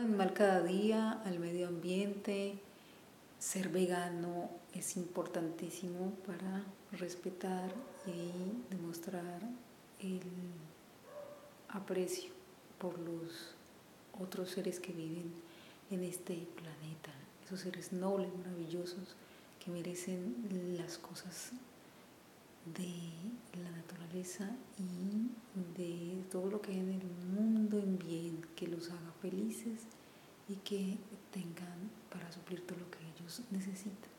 Animal cada día, al medio ambiente, ser vegano es importantísimo para respetar y demostrar el aprecio por los otros seres que viven en este planeta, esos seres nobles, maravillosos, que merecen las cosas de la naturaleza y de todo lo que hay en el mundo en bien, que los haga felices y que tengan para suplir todo lo que ellos necesitan.